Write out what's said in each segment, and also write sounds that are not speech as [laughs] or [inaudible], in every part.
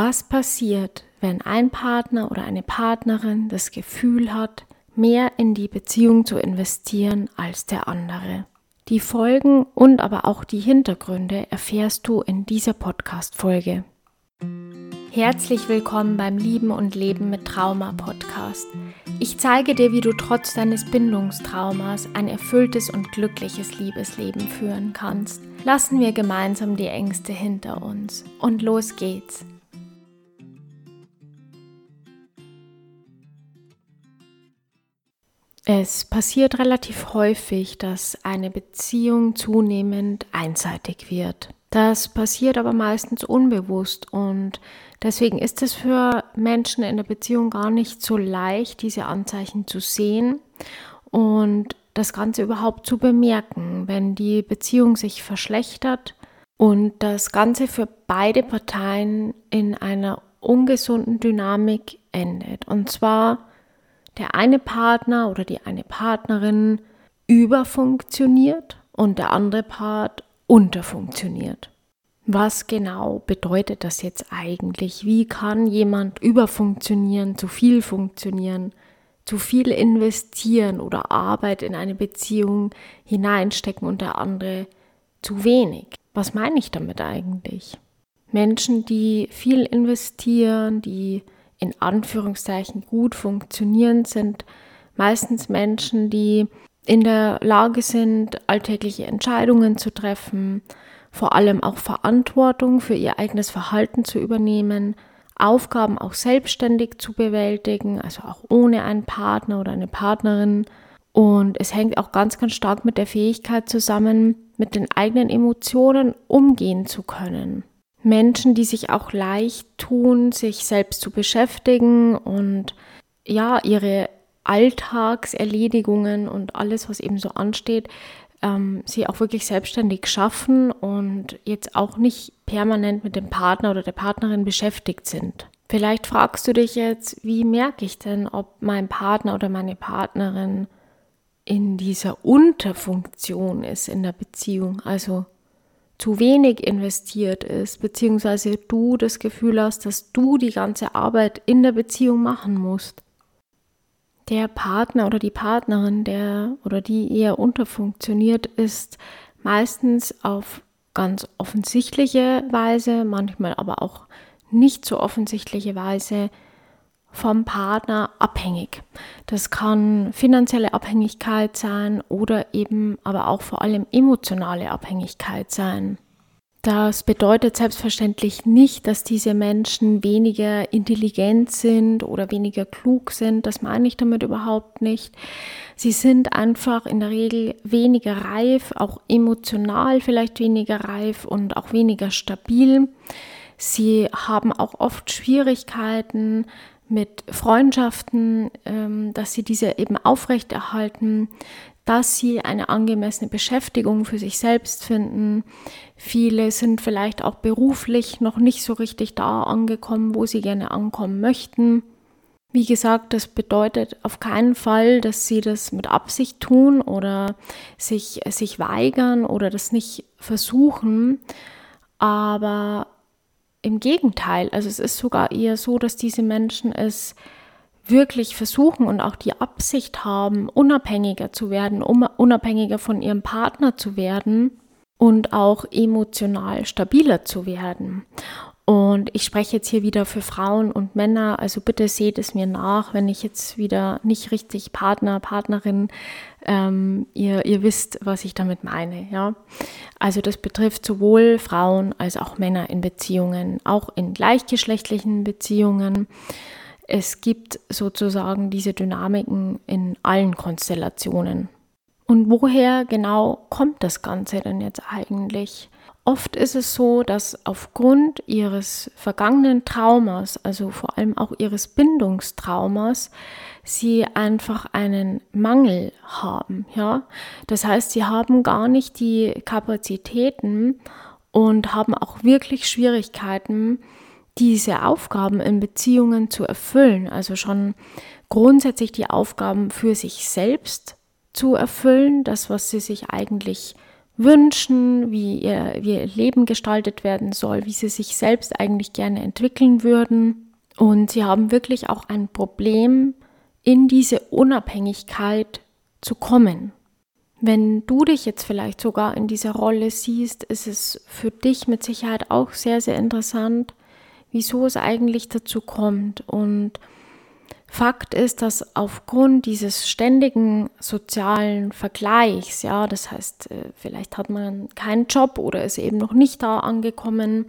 Was passiert, wenn ein Partner oder eine Partnerin das Gefühl hat, mehr in die Beziehung zu investieren als der andere? Die Folgen und aber auch die Hintergründe erfährst du in dieser Podcast-Folge. Herzlich willkommen beim Lieben und Leben mit Trauma Podcast. Ich zeige dir, wie du trotz deines Bindungstraumas ein erfülltes und glückliches Liebesleben führen kannst. Lassen wir gemeinsam die Ängste hinter uns. Und los geht's. Es passiert relativ häufig, dass eine Beziehung zunehmend einseitig wird. Das passiert aber meistens unbewusst und deswegen ist es für Menschen in der Beziehung gar nicht so leicht, diese Anzeichen zu sehen und das Ganze überhaupt zu bemerken, wenn die Beziehung sich verschlechtert und das Ganze für beide Parteien in einer ungesunden Dynamik endet. Und zwar der eine Partner oder die eine Partnerin überfunktioniert und der andere Part unterfunktioniert. Was genau bedeutet das jetzt eigentlich? Wie kann jemand überfunktionieren, zu viel funktionieren, zu viel investieren oder Arbeit in eine Beziehung hineinstecken und der andere zu wenig? Was meine ich damit eigentlich? Menschen, die viel investieren, die in Anführungszeichen gut funktionieren, sind meistens Menschen, die in der Lage sind, alltägliche Entscheidungen zu treffen, vor allem auch Verantwortung für ihr eigenes Verhalten zu übernehmen, Aufgaben auch selbstständig zu bewältigen, also auch ohne einen Partner oder eine Partnerin. Und es hängt auch ganz, ganz stark mit der Fähigkeit zusammen, mit den eigenen Emotionen umgehen zu können. Menschen, die sich auch leicht tun, sich selbst zu beschäftigen und ja, ihre Alltagserledigungen und alles, was eben so ansteht, ähm, sie auch wirklich selbstständig schaffen und jetzt auch nicht permanent mit dem Partner oder der Partnerin beschäftigt sind. Vielleicht fragst du dich jetzt, wie merke ich denn, ob mein Partner oder meine Partnerin in dieser Unterfunktion ist in der Beziehung, also zu wenig investiert ist, beziehungsweise du das Gefühl hast, dass du die ganze Arbeit in der Beziehung machen musst. Der Partner oder die Partnerin, der oder die eher unterfunktioniert, ist meistens auf ganz offensichtliche Weise, manchmal aber auch nicht so offensichtliche Weise vom Partner abhängig. Das kann finanzielle Abhängigkeit sein oder eben aber auch vor allem emotionale Abhängigkeit sein. Das bedeutet selbstverständlich nicht, dass diese Menschen weniger intelligent sind oder weniger klug sind. Das meine ich damit überhaupt nicht. Sie sind einfach in der Regel weniger reif, auch emotional vielleicht weniger reif und auch weniger stabil. Sie haben auch oft Schwierigkeiten, mit Freundschaften, ähm, dass sie diese eben aufrechterhalten, dass sie eine angemessene Beschäftigung für sich selbst finden. Viele sind vielleicht auch beruflich noch nicht so richtig da angekommen, wo sie gerne ankommen möchten. Wie gesagt, das bedeutet auf keinen Fall, dass sie das mit Absicht tun oder sich, sich weigern oder das nicht versuchen. Aber im Gegenteil, also es ist sogar eher so, dass diese Menschen es wirklich versuchen und auch die Absicht haben, unabhängiger zu werden, um unabhängiger von ihrem Partner zu werden und auch emotional stabiler zu werden. Und ich spreche jetzt hier wieder für Frauen und Männer, also bitte seht es mir nach, wenn ich jetzt wieder nicht richtig Partner, Partnerin, ähm, ihr, ihr wisst, was ich damit meine. Ja? Also das betrifft sowohl Frauen als auch Männer in Beziehungen, auch in gleichgeschlechtlichen Beziehungen. Es gibt sozusagen diese Dynamiken in allen Konstellationen. Und woher genau kommt das Ganze denn jetzt eigentlich? Oft ist es so, dass aufgrund ihres vergangenen Traumas, also vor allem auch ihres Bindungstraumas, sie einfach einen Mangel haben, ja. Das heißt, sie haben gar nicht die Kapazitäten und haben auch wirklich Schwierigkeiten, diese Aufgaben in Beziehungen zu erfüllen. Also schon grundsätzlich die Aufgaben für sich selbst zu erfüllen, das, was sie sich eigentlich wünschen, wie ihr, wie ihr Leben gestaltet werden soll, wie sie sich selbst eigentlich gerne entwickeln würden. Und sie haben wirklich auch ein Problem, in diese Unabhängigkeit zu kommen. Wenn du dich jetzt vielleicht sogar in dieser Rolle siehst, ist es für dich mit Sicherheit auch sehr, sehr interessant, wieso es eigentlich dazu kommt. Und Fakt ist, dass aufgrund dieses ständigen sozialen Vergleichs, ja, das heißt, äh, vielleicht hat man keinen Job oder ist eben noch nicht da angekommen,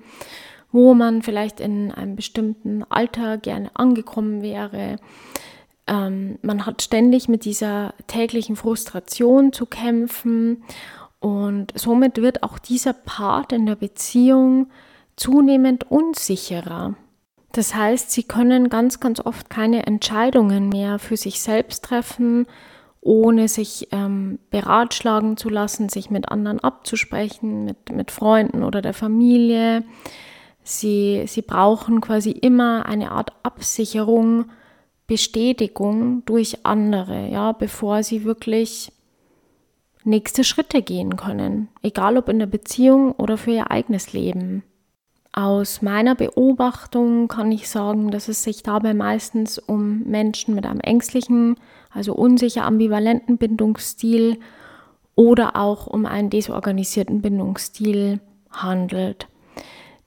wo man vielleicht in einem bestimmten Alter gerne angekommen wäre. Ähm, man hat ständig mit dieser täglichen Frustration zu kämpfen und somit wird auch dieser Part in der Beziehung zunehmend unsicherer. Das heißt, sie können ganz, ganz oft keine Entscheidungen mehr für sich selbst treffen, ohne sich ähm, beratschlagen zu lassen, sich mit anderen abzusprechen, mit, mit Freunden oder der Familie. Sie, sie brauchen quasi immer eine Art Absicherung, Bestätigung durch andere, ja, bevor sie wirklich nächste Schritte gehen können, egal ob in der Beziehung oder für ihr eigenes Leben. Aus meiner Beobachtung kann ich sagen, dass es sich dabei meistens um Menschen mit einem ängstlichen, also unsicher ambivalenten Bindungsstil oder auch um einen desorganisierten Bindungsstil handelt.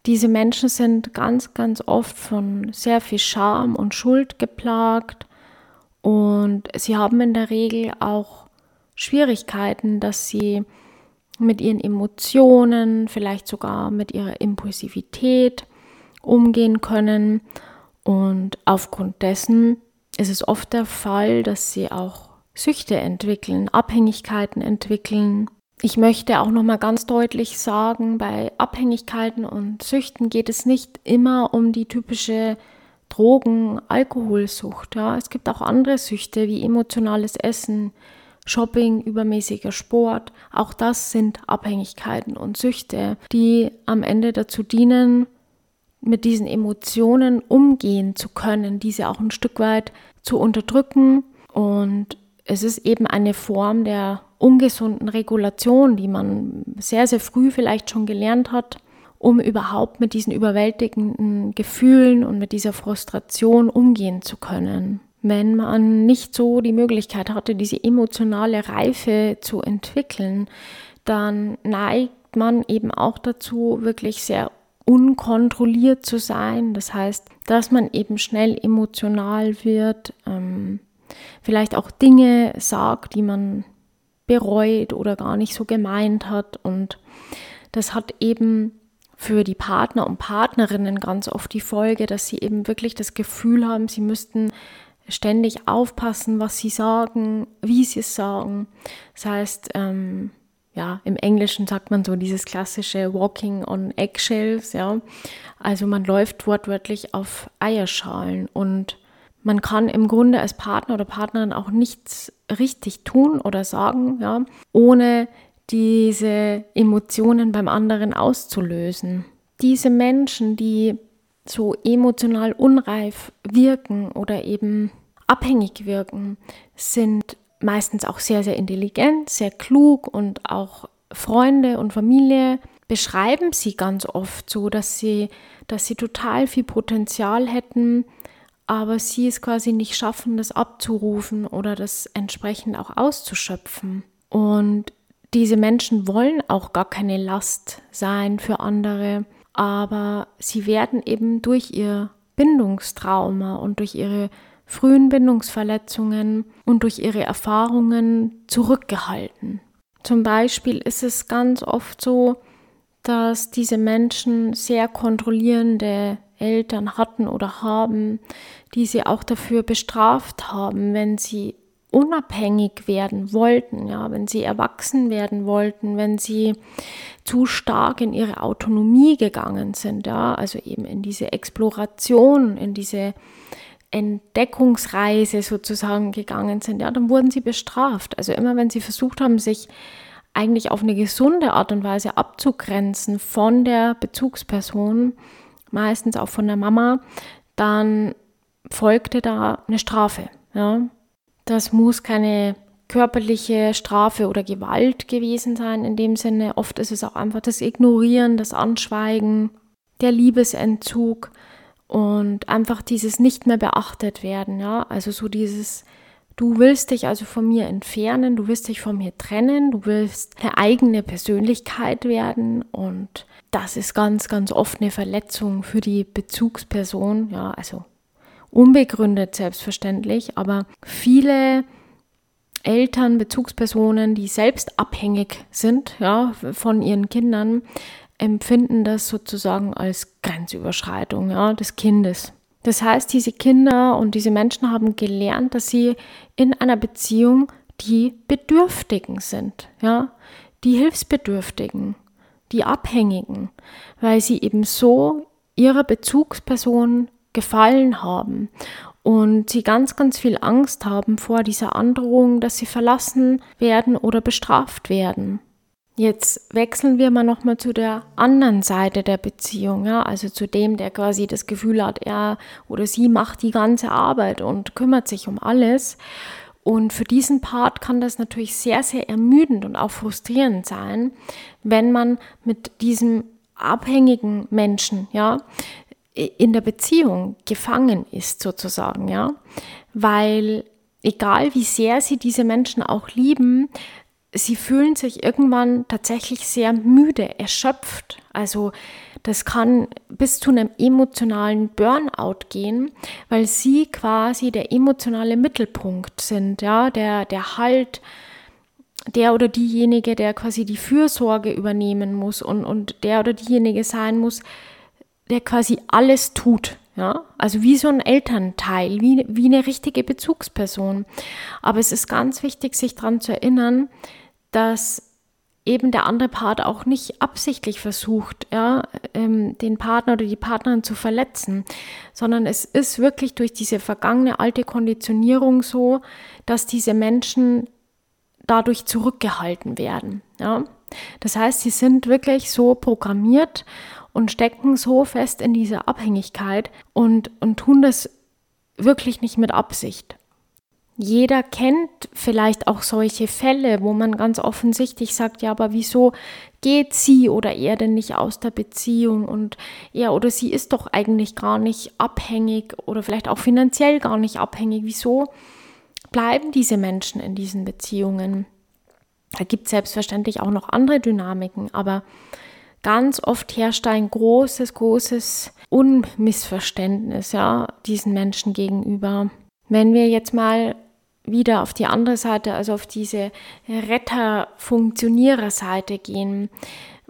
Diese Menschen sind ganz, ganz oft von sehr viel Scham und Schuld geplagt und sie haben in der Regel auch Schwierigkeiten, dass sie mit ihren Emotionen, vielleicht sogar mit ihrer Impulsivität umgehen können. Und aufgrund dessen ist es oft der Fall, dass sie auch Süchte entwickeln, Abhängigkeiten entwickeln. Ich möchte auch noch mal ganz deutlich sagen, bei Abhängigkeiten und Süchten geht es nicht immer um die typische Drogen, Alkoholsucht. Ja. Es gibt auch andere Süchte wie emotionales Essen, Shopping, übermäßiger Sport, auch das sind Abhängigkeiten und Süchte, die am Ende dazu dienen, mit diesen Emotionen umgehen zu können, diese auch ein Stück weit zu unterdrücken. Und es ist eben eine Form der ungesunden Regulation, die man sehr, sehr früh vielleicht schon gelernt hat, um überhaupt mit diesen überwältigenden Gefühlen und mit dieser Frustration umgehen zu können wenn man nicht so die Möglichkeit hatte, diese emotionale Reife zu entwickeln, dann neigt man eben auch dazu, wirklich sehr unkontrolliert zu sein. Das heißt, dass man eben schnell emotional wird, ähm, vielleicht auch Dinge sagt, die man bereut oder gar nicht so gemeint hat. Und das hat eben für die Partner und Partnerinnen ganz oft die Folge, dass sie eben wirklich das Gefühl haben, sie müssten ständig aufpassen, was sie sagen, wie sie es sagen. Das heißt, ähm, ja, im Englischen sagt man so dieses klassische Walking on Eggshells, ja. Also man läuft wortwörtlich auf Eierschalen und man kann im Grunde als Partner oder Partnerin auch nichts richtig tun oder sagen, ja, ohne diese Emotionen beim anderen auszulösen. Diese Menschen, die so emotional unreif wirken oder eben abhängig wirken, sind meistens auch sehr, sehr intelligent, sehr klug und auch Freunde und Familie beschreiben sie ganz oft so, dass sie, dass sie total viel Potenzial hätten, aber sie es quasi nicht schaffen, das abzurufen oder das entsprechend auch auszuschöpfen. Und diese Menschen wollen auch gar keine Last sein für andere aber sie werden eben durch ihr Bindungstrauma und durch ihre frühen Bindungsverletzungen und durch ihre Erfahrungen zurückgehalten. Zum Beispiel ist es ganz oft so, dass diese Menschen sehr kontrollierende Eltern hatten oder haben, die sie auch dafür bestraft haben, wenn sie unabhängig werden wollten, ja, wenn sie erwachsen werden wollten, wenn sie zu stark in ihre Autonomie gegangen sind, ja, also eben in diese Exploration, in diese Entdeckungsreise sozusagen gegangen sind, ja, dann wurden sie bestraft. Also immer wenn sie versucht haben, sich eigentlich auf eine gesunde Art und Weise abzugrenzen von der Bezugsperson, meistens auch von der Mama, dann folgte da eine Strafe, ja. Das muss keine körperliche Strafe oder Gewalt gewesen sein in dem Sinne. Oft ist es auch einfach das Ignorieren, das Anschweigen, der Liebesentzug und einfach dieses nicht mehr beachtet werden. Ja, also so dieses Du willst dich also von mir entfernen, du willst dich von mir trennen, du willst eine eigene Persönlichkeit werden und das ist ganz, ganz oft eine Verletzung für die Bezugsperson, ja, also unbegründet selbstverständlich, aber viele Eltern, Bezugspersonen, die selbst abhängig sind, ja, von ihren Kindern, empfinden das sozusagen als Grenzüberschreitung, ja, des Kindes. Das heißt, diese Kinder und diese Menschen haben gelernt, dass sie in einer Beziehung die Bedürftigen sind, ja, die Hilfsbedürftigen, die Abhängigen, weil sie eben so ihrer Bezugsperson gefallen haben und sie ganz, ganz viel Angst haben vor dieser Androhung, dass sie verlassen werden oder bestraft werden. Jetzt wechseln wir mal nochmal zu der anderen Seite der Beziehung, ja, also zu dem, der quasi das Gefühl hat, er oder sie macht die ganze Arbeit und kümmert sich um alles. Und für diesen Part kann das natürlich sehr, sehr ermüdend und auch frustrierend sein, wenn man mit diesem abhängigen Menschen, ja, in der Beziehung gefangen ist sozusagen, ja, weil egal wie sehr sie diese Menschen auch lieben, sie fühlen sich irgendwann tatsächlich sehr müde, erschöpft. Also das kann bis zu einem emotionalen Burnout gehen, weil sie quasi der emotionale Mittelpunkt sind, ja, der, der Halt, der oder diejenige, der quasi die Fürsorge übernehmen muss und, und der oder diejenige sein muss, der quasi alles tut. Ja, also wie so ein Elternteil, wie, wie eine richtige Bezugsperson. Aber es ist ganz wichtig, sich daran zu erinnern, dass eben der andere Part auch nicht absichtlich versucht, ja, ähm, den Partner oder die Partnerin zu verletzen, sondern es ist wirklich durch diese vergangene alte Konditionierung so, dass diese Menschen dadurch zurückgehalten werden. Ja. Das heißt, sie sind wirklich so programmiert und stecken so fest in dieser Abhängigkeit und, und tun das wirklich nicht mit Absicht. Jeder kennt vielleicht auch solche Fälle, wo man ganz offensichtlich sagt, ja, aber wieso geht sie oder er denn nicht aus der Beziehung und er oder sie ist doch eigentlich gar nicht abhängig oder vielleicht auch finanziell gar nicht abhängig. Wieso bleiben diese Menschen in diesen Beziehungen? Da gibt es selbstverständlich auch noch andere Dynamiken, aber ganz oft herrscht ein großes, großes Unmissverständnis, ja, diesen Menschen gegenüber. Wenn wir jetzt mal wieder auf die andere Seite, also auf diese Retter-Funktionierer-Seite gehen,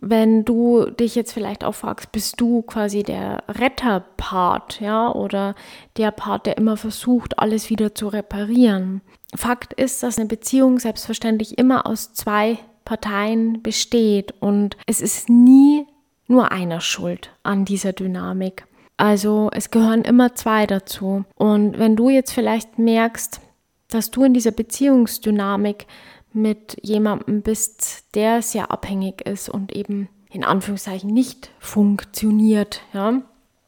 wenn du dich jetzt vielleicht auch fragst, bist du quasi der Retter-Part, ja, oder der Part, der immer versucht, alles wieder zu reparieren. Fakt ist, dass eine Beziehung selbstverständlich immer aus zwei Parteien besteht und es ist nie nur einer schuld an dieser Dynamik. Also es gehören immer zwei dazu. Und wenn du jetzt vielleicht merkst, dass du in dieser Beziehungsdynamik mit jemandem bist, der sehr abhängig ist und eben in Anführungszeichen nicht funktioniert, ja,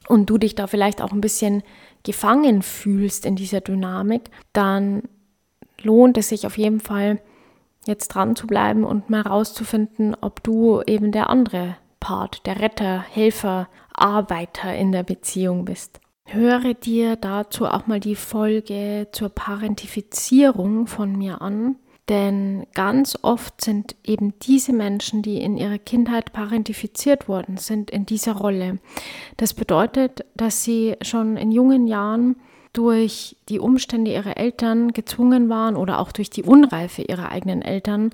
und du dich da vielleicht auch ein bisschen gefangen fühlst in dieser Dynamik, dann lohnt es sich auf jeden Fall jetzt dran zu bleiben und mal rauszufinden, ob du eben der andere Part, der Retter, Helfer, Arbeiter in der Beziehung bist. Höre dir dazu auch mal die Folge zur Parentifizierung von mir an, denn ganz oft sind eben diese Menschen, die in ihrer Kindheit parentifiziert worden sind, in dieser Rolle. Das bedeutet, dass sie schon in jungen Jahren durch die Umstände ihrer Eltern gezwungen waren oder auch durch die Unreife ihrer eigenen Eltern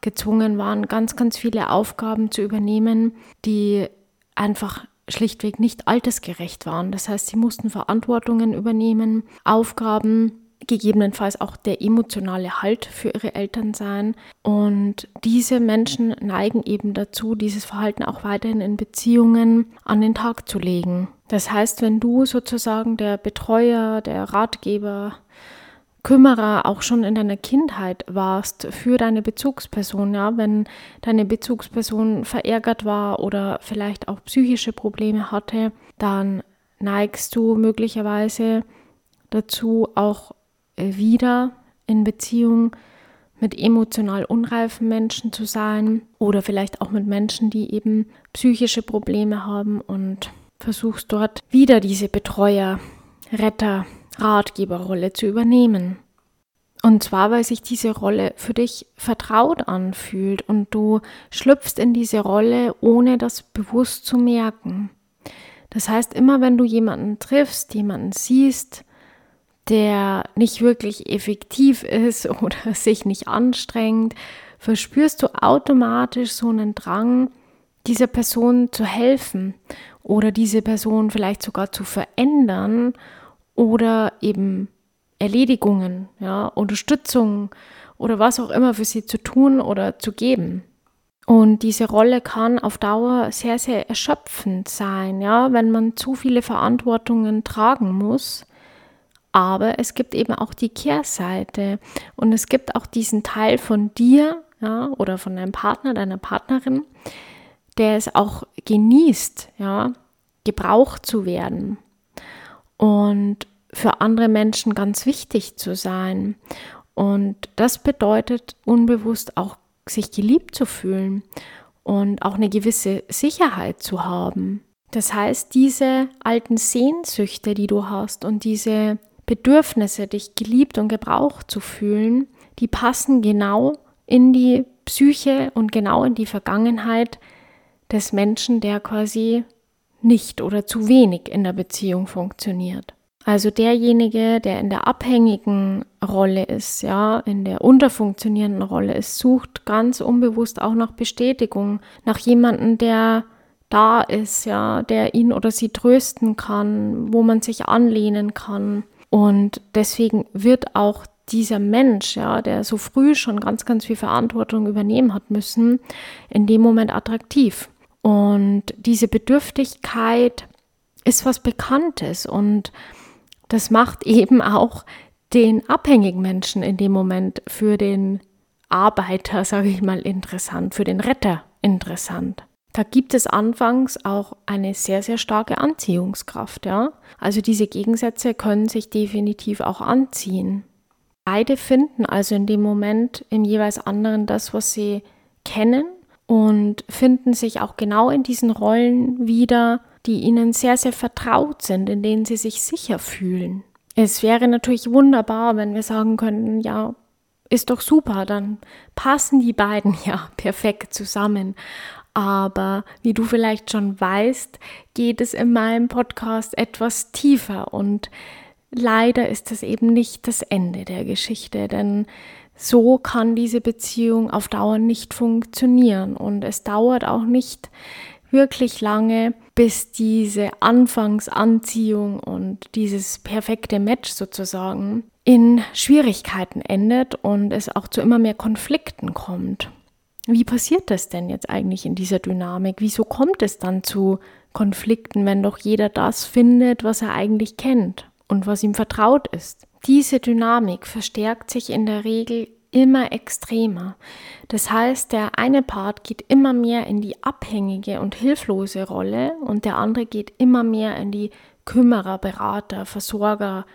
gezwungen waren, ganz, ganz viele Aufgaben zu übernehmen, die einfach schlichtweg nicht altersgerecht waren. Das heißt, sie mussten Verantwortungen übernehmen, Aufgaben, gegebenenfalls auch der emotionale Halt für ihre Eltern sein. Und diese Menschen neigen eben dazu, dieses Verhalten auch weiterhin in Beziehungen an den Tag zu legen. Das heißt, wenn du sozusagen der Betreuer, der Ratgeber, Kümmerer auch schon in deiner Kindheit warst für deine Bezugsperson, ja, wenn deine Bezugsperson verärgert war oder vielleicht auch psychische Probleme hatte, dann neigst du möglicherweise dazu auch wieder in Beziehung mit emotional unreifen Menschen zu sein oder vielleicht auch mit Menschen, die eben psychische Probleme haben und versuchst dort wieder diese Betreuer, Retter, Ratgeberrolle zu übernehmen. Und zwar, weil sich diese Rolle für dich vertraut anfühlt und du schlüpfst in diese Rolle, ohne das bewusst zu merken. Das heißt, immer wenn du jemanden triffst, jemanden siehst, der nicht wirklich effektiv ist [laughs] oder sich nicht anstrengt, verspürst du automatisch so einen Drang, dieser Person zu helfen oder diese Person vielleicht sogar zu verändern oder eben Erledigungen, ja, Unterstützung oder was auch immer für sie zu tun oder zu geben. Und diese Rolle kann auf Dauer sehr, sehr erschöpfend sein, ja, wenn man zu viele Verantwortungen tragen muss. Aber es gibt eben auch die Kehrseite und es gibt auch diesen Teil von dir, ja, oder von deinem Partner, deiner Partnerin, der es auch genießt, ja, gebraucht zu werden. Und für andere Menschen ganz wichtig zu sein. Und das bedeutet unbewusst auch, sich geliebt zu fühlen und auch eine gewisse Sicherheit zu haben. Das heißt, diese alten Sehnsüchte, die du hast und diese Bedürfnisse, dich geliebt und gebraucht zu fühlen, die passen genau in die Psyche und genau in die Vergangenheit des Menschen, der quasi nicht oder zu wenig in der Beziehung funktioniert. Also derjenige, der in der abhängigen Rolle ist, ja, in der unterfunktionierenden Rolle ist, sucht ganz unbewusst auch nach Bestätigung, nach jemandem, der da ist, ja, der ihn oder sie trösten kann, wo man sich anlehnen kann. Und deswegen wird auch dieser Mensch, ja, der so früh schon ganz, ganz viel Verantwortung übernehmen hat müssen, in dem Moment attraktiv. Und diese Bedürftigkeit ist was Bekanntes und das macht [laughs] eben auch den abhängigen Menschen in dem Moment für den Arbeiter, [laughs] sage ich mal, interessant, für den Retter interessant. Da gibt es anfangs auch eine sehr, sehr starke Anziehungskraft, ja. Also diese Gegensätze können sich definitiv auch anziehen. Beide finden also in dem Moment im jeweils anderen das, was sie kennen und finden sich auch genau in diesen Rollen wieder, die ihnen sehr, sehr vertraut sind, in denen sie sich sicher fühlen. Es wäre natürlich wunderbar, wenn wir sagen könnten, ja, ist doch super, dann passen die beiden [laughs] ja perfekt zusammen. Aber wie du vielleicht schon weißt, geht es in meinem Podcast etwas tiefer und leider ist das eben nicht das Ende der Geschichte, denn so kann diese Beziehung auf Dauer nicht funktionieren und es dauert auch nicht wirklich lange, bis diese Anfangsanziehung und dieses perfekte Match sozusagen in Schwierigkeiten endet und es auch zu immer mehr Konflikten kommt. Wie passiert das denn jetzt eigentlich in dieser Dynamik? Wieso kommt es dann zu Konflikten, wenn doch jeder das findet, was er eigentlich kennt und was ihm vertraut ist? Diese Dynamik verstärkt sich in der Regel immer extremer. Das heißt, der eine Part geht immer mehr in die abhängige und hilflose Rolle und der andere geht immer mehr in die Kümmerer, Berater, Versorger,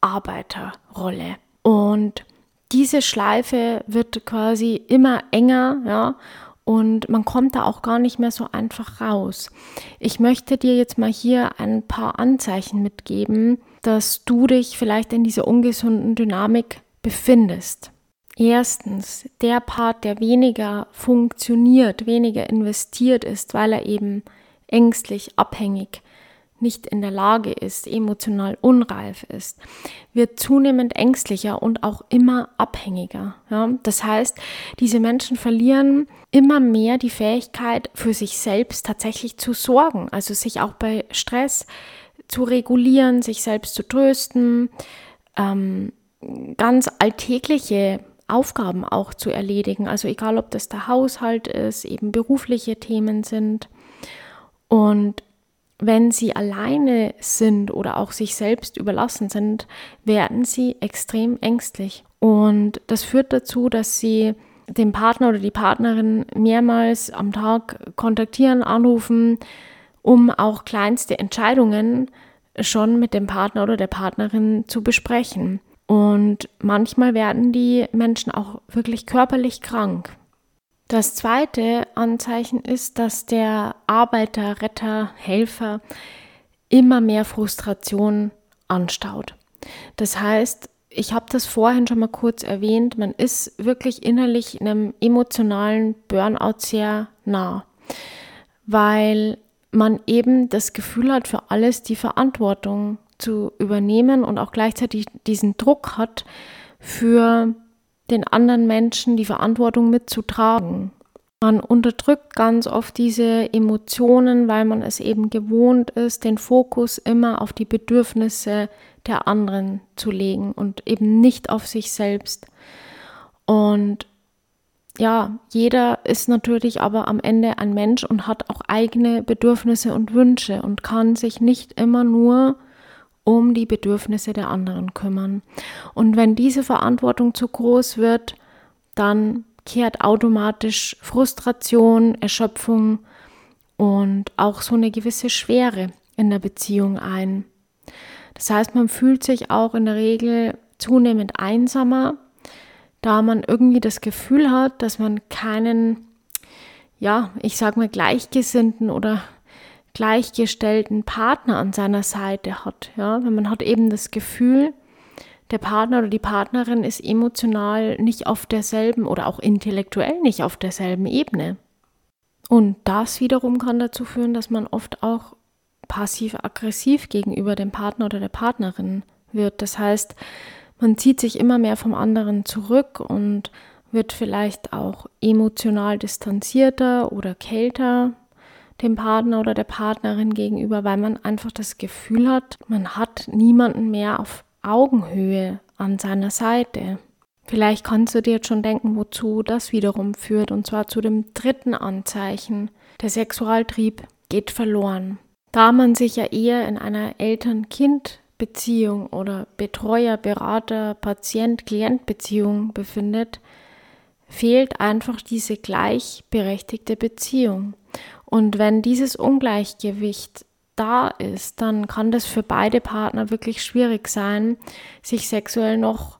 Arbeiterrolle. Und diese Schleife wird quasi immer enger, ja, und man kommt da auch gar nicht mehr so einfach raus. Ich möchte dir jetzt mal hier ein paar Anzeichen mitgeben, dass du dich vielleicht in dieser ungesunden Dynamik befindest. Erstens, der Part, der weniger funktioniert, weniger investiert ist, weil er eben ängstlich, abhängig, nicht in der Lage ist, emotional unreif ist, wird zunehmend ängstlicher und auch immer abhängiger. Ja? Das heißt, diese Menschen verlieren immer mehr die Fähigkeit, für sich selbst tatsächlich zu sorgen, also sich auch bei Stress zu regulieren, sich selbst zu trösten, ähm, ganz alltägliche Aufgaben auch zu erledigen. Also egal, ob das der Haushalt ist, eben berufliche Themen sind. Und wenn sie alleine sind oder auch sich selbst überlassen sind, werden sie extrem ängstlich. Und das führt dazu, dass sie den Partner oder die Partnerin mehrmals am Tag kontaktieren, anrufen, um auch kleinste Entscheidungen schon mit dem Partner oder der Partnerin zu besprechen. Und manchmal werden die Menschen auch wirklich körperlich krank. Das zweite Anzeichen ist, dass der Arbeiter, Retter, Helfer immer mehr Frustration anstaut. Das heißt, ich habe das vorhin schon mal kurz erwähnt, man ist wirklich innerlich einem emotionalen Burnout sehr nah, weil man eben das Gefühl hat, für alles die Verantwortung zu übernehmen und auch gleichzeitig diesen Druck hat, für den anderen Menschen die Verantwortung mitzutragen. Man unterdrückt ganz oft diese Emotionen, weil man es eben gewohnt ist, den Fokus immer auf die Bedürfnisse der anderen zu legen und eben nicht auf sich selbst. Und ja, jeder ist natürlich aber am Ende ein Mensch und hat auch eigene Bedürfnisse und Wünsche und kann sich nicht immer nur um die Bedürfnisse der anderen kümmern. Und wenn diese Verantwortung zu groß wird, dann kehrt automatisch Frustration, Erschöpfung und auch so eine gewisse Schwere in der Beziehung ein. Das heißt, man fühlt sich auch in der Regel zunehmend einsamer, da man irgendwie das Gefühl hat, dass man keinen, ja, ich sag mal, gleichgesinnten oder gleichgestellten Partner an seiner Seite hat. Ja, wenn man hat eben das Gefühl, der Partner oder die Partnerin ist emotional nicht auf derselben oder auch intellektuell nicht auf derselben Ebene. Und das wiederum kann dazu führen, dass man oft auch passiv-aggressiv gegenüber dem Partner oder der Partnerin wird. Das heißt, man zieht sich immer mehr vom anderen zurück und wird vielleicht auch emotional distanzierter oder kälter dem Partner oder der Partnerin gegenüber, weil man einfach das Gefühl hat, man hat niemanden mehr auf Augenhöhe an seiner Seite. Vielleicht kannst du dir jetzt schon denken, wozu das wiederum führt, und zwar zu dem dritten Anzeichen. Der Sexualtrieb geht verloren. Da man sich ja eher in einer Eltern-Kind-Beziehung oder Betreuer, Berater, Patient-Klient-Beziehung befindet, fehlt einfach diese gleichberechtigte Beziehung. Und wenn dieses Ungleichgewicht da ist, dann kann das für beide Partner wirklich schwierig sein, sich sexuell noch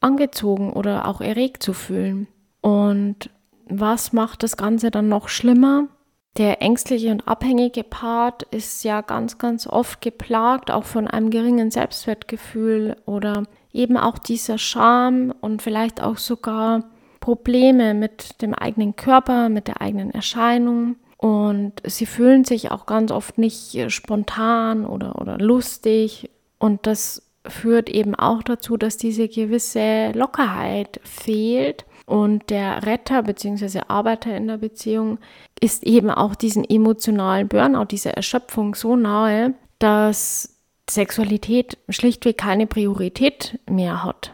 angezogen oder auch erregt zu fühlen. Und was macht das Ganze dann noch schlimmer? Der ängstliche und abhängige Part ist ja ganz, ganz oft geplagt, auch von einem geringen Selbstwertgefühl oder eben auch dieser Scham und vielleicht auch sogar Probleme mit dem eigenen Körper, mit der eigenen Erscheinung. Und sie fühlen sich auch ganz oft nicht spontan oder, oder lustig. Und das führt eben auch dazu, dass diese gewisse Lockerheit fehlt. Und der Retter bzw. Arbeiter in der Beziehung ist eben auch diesen emotionalen Burnout, diese Erschöpfung so nahe, dass Sexualität schlichtweg keine Priorität mehr hat.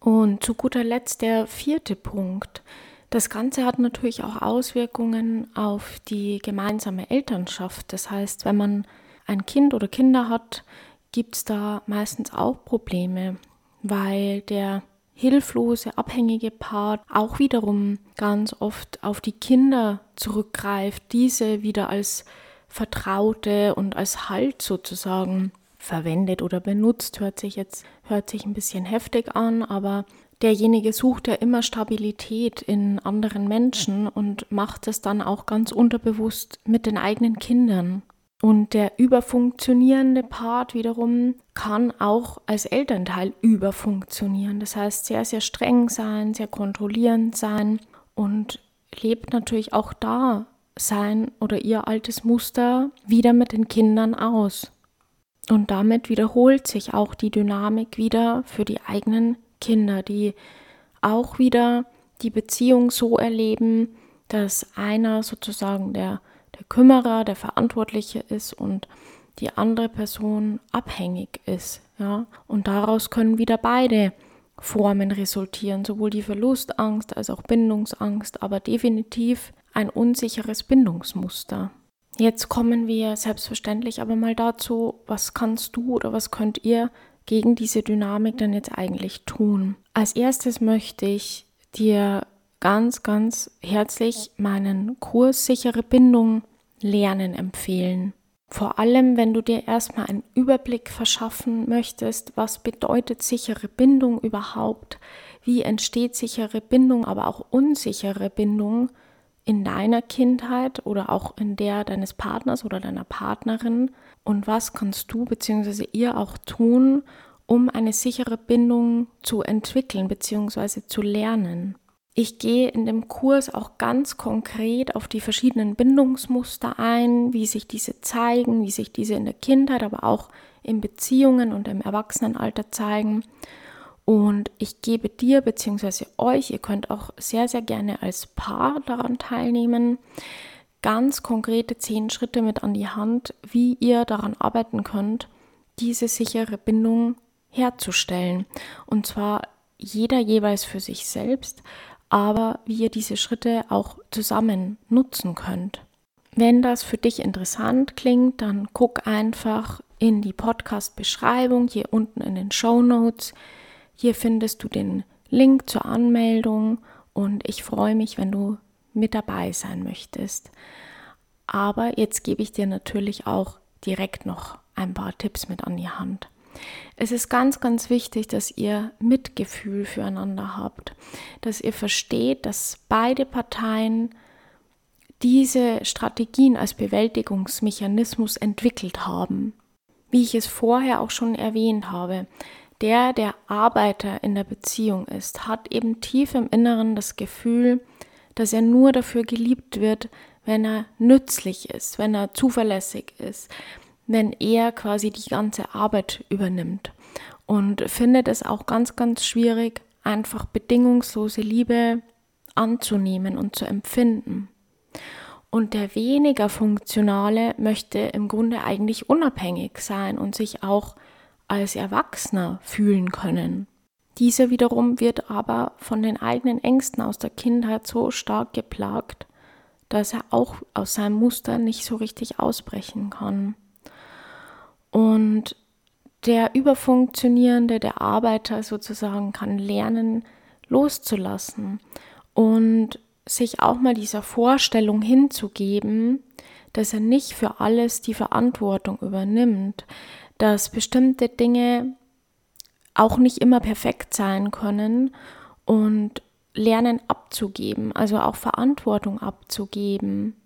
Und zu guter Letzt der vierte Punkt. Das Ganze hat natürlich auch Auswirkungen auf die gemeinsame Elternschaft. Das heißt, wenn man ein Kind oder Kinder hat, gibt es da meistens auch Probleme, weil der hilflose, abhängige Part auch wiederum ganz oft auf die Kinder zurückgreift, diese wieder als Vertraute und als Halt sozusagen verwendet oder benutzt, hört sich jetzt hört sich ein bisschen heftig an, aber derjenige sucht ja immer Stabilität in anderen Menschen und macht es dann auch ganz unterbewusst mit den eigenen Kindern. Und der überfunktionierende Part wiederum kann auch als Elternteil überfunktionieren. Das heißt, sehr, sehr streng sein, sehr kontrollierend sein und lebt natürlich auch da sein oder ihr altes Muster wieder mit den Kindern aus. Und damit wiederholt sich auch die Dynamik wieder für die eigenen Kinder, die auch wieder die Beziehung so erleben, dass einer sozusagen der, der Kümmerer, der Verantwortliche ist und die andere Person abhängig ist. Ja? Und daraus können wieder beide Formen resultieren, sowohl die Verlustangst als auch Bindungsangst, aber definitiv ein unsicheres Bindungsmuster. Jetzt kommen wir selbstverständlich aber mal dazu, was kannst du oder was könnt ihr gegen diese Dynamik denn jetzt eigentlich tun? Als erstes möchte ich dir ganz, ganz herzlich meinen Kurs Sichere Bindung lernen empfehlen. Vor allem, wenn du dir erstmal einen Überblick verschaffen möchtest, was bedeutet sichere Bindung überhaupt, wie entsteht sichere Bindung, aber auch unsichere Bindung in deiner Kindheit oder auch in der deines Partners oder deiner Partnerin und was kannst du bzw. ihr auch tun, um eine sichere Bindung zu entwickeln bzw. zu lernen. Ich gehe in dem Kurs auch ganz konkret auf die verschiedenen Bindungsmuster ein, wie sich diese zeigen, wie sich diese in der Kindheit, aber auch in Beziehungen und im Erwachsenenalter zeigen. Und ich gebe dir bzw. euch, ihr könnt auch sehr, sehr gerne als Paar daran teilnehmen, ganz konkrete zehn Schritte mit an die Hand, wie ihr daran arbeiten könnt, diese sichere Bindung herzustellen. Und zwar jeder jeweils für sich selbst, aber wie ihr diese Schritte auch zusammen nutzen könnt. Wenn das für dich interessant klingt, dann guck einfach in die Podcast-Beschreibung hier unten in den Show Notes. Hier findest du den Link zur Anmeldung und ich freue mich, wenn du mit dabei sein möchtest. Aber jetzt gebe ich dir natürlich auch direkt noch ein paar Tipps mit an die Hand. Es ist ganz, ganz wichtig, dass ihr Mitgefühl füreinander habt, dass ihr versteht, dass beide Parteien diese Strategien als Bewältigungsmechanismus entwickelt haben. Wie ich es vorher auch schon erwähnt habe, der, der Arbeiter in der Beziehung ist, hat eben tief im Inneren das Gefühl, dass er nur dafür geliebt wird, wenn er nützlich ist, wenn er zuverlässig ist, wenn er quasi die ganze Arbeit übernimmt und findet es auch ganz, ganz schwierig, einfach bedingungslose Liebe anzunehmen und zu empfinden. Und der weniger funktionale möchte im Grunde eigentlich unabhängig sein und sich auch als Erwachsener fühlen können. Dieser wiederum wird aber von den eigenen Ängsten aus der Kindheit so stark geplagt, dass er auch aus seinem Muster nicht so richtig ausbrechen kann. Und der Überfunktionierende, der Arbeiter sozusagen, kann lernen, loszulassen und sich auch mal dieser Vorstellung hinzugeben, dass er nicht für alles die Verantwortung übernimmt, dass bestimmte Dinge auch nicht immer perfekt sein können und lernen abzugeben, also auch Verantwortung abzugeben.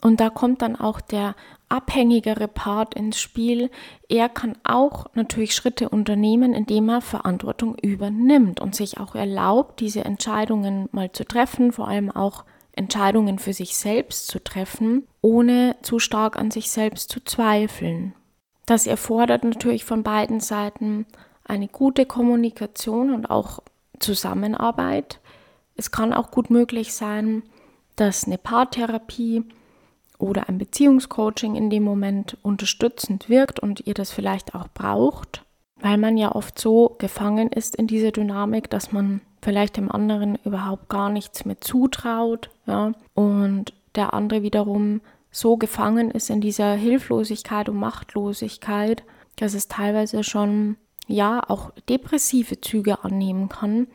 Und da kommt dann auch der abhängigere Part ins Spiel. Er kann auch natürlich Schritte unternehmen, indem er Verantwortung übernimmt und sich auch erlaubt, diese Entscheidungen mal zu treffen, vor allem auch Entscheidungen für sich selbst zu treffen, ohne zu stark an sich selbst zu zweifeln. Das erfordert natürlich von beiden Seiten eine gute Kommunikation und auch Zusammenarbeit. Es kann auch gut möglich sein, dass eine Paartherapie oder ein Beziehungscoaching in dem Moment unterstützend wirkt und ihr das vielleicht auch braucht, weil man ja oft so gefangen ist in dieser Dynamik, dass man vielleicht dem anderen überhaupt gar nichts mehr zutraut, ja, und der andere wiederum so gefangen ist in dieser Hilflosigkeit und Machtlosigkeit, dass es teilweise schon ja auch depressive Züge annehmen kann.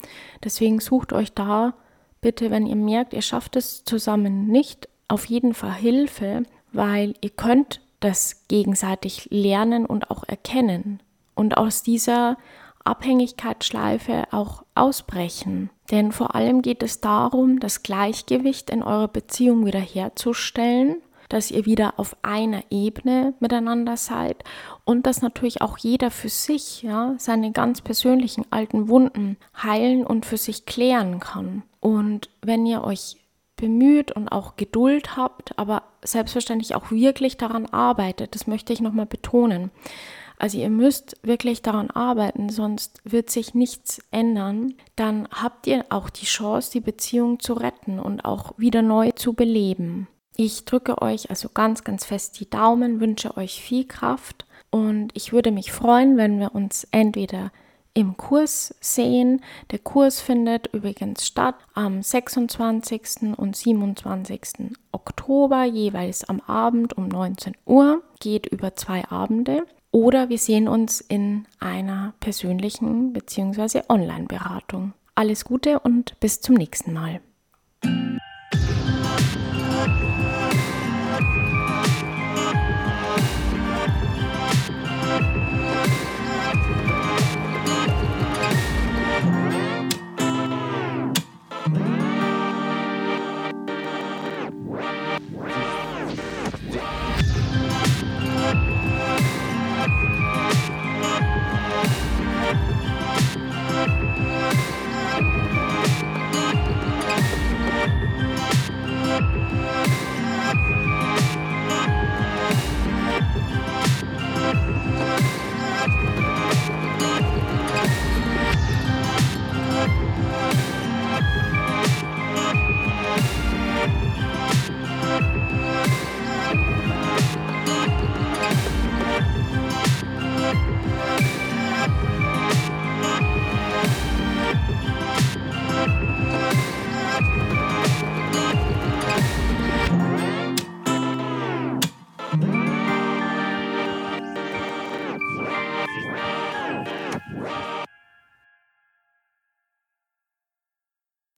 Deswegen sucht euch da bitte, wenn ihr merkt, ihr schafft es zusammen nicht, auf jeden Fall Hilfe, weil ihr könnt das gegenseitig lernen und auch erkennen und aus dieser Abhängigkeitsschleife auch ausbrechen. Denn vor allem geht es darum, das Gleichgewicht in eurer Beziehung wiederherzustellen, dass ihr wieder auf einer Ebene miteinander seid und dass natürlich auch jeder für sich ja, seine ganz persönlichen alten Wunden heilen und für sich klären kann. Und wenn ihr euch bemüht und auch Geduld habt, aber selbstverständlich auch wirklich daran arbeitet. Das möchte ich nochmal betonen. Also ihr müsst wirklich daran arbeiten, sonst wird sich nichts ändern. Dann habt ihr auch die Chance, die Beziehung zu retten und auch wieder neu zu beleben. Ich drücke euch also ganz, ganz fest die Daumen, wünsche euch viel Kraft und ich würde mich freuen, wenn wir uns entweder im Kurs sehen. Der Kurs findet übrigens statt am 26. und 27. Oktober, jeweils am Abend um 19 Uhr, geht über zwei Abende. Oder wir sehen uns in einer persönlichen bzw. Online-Beratung. Alles Gute und bis zum nächsten Mal.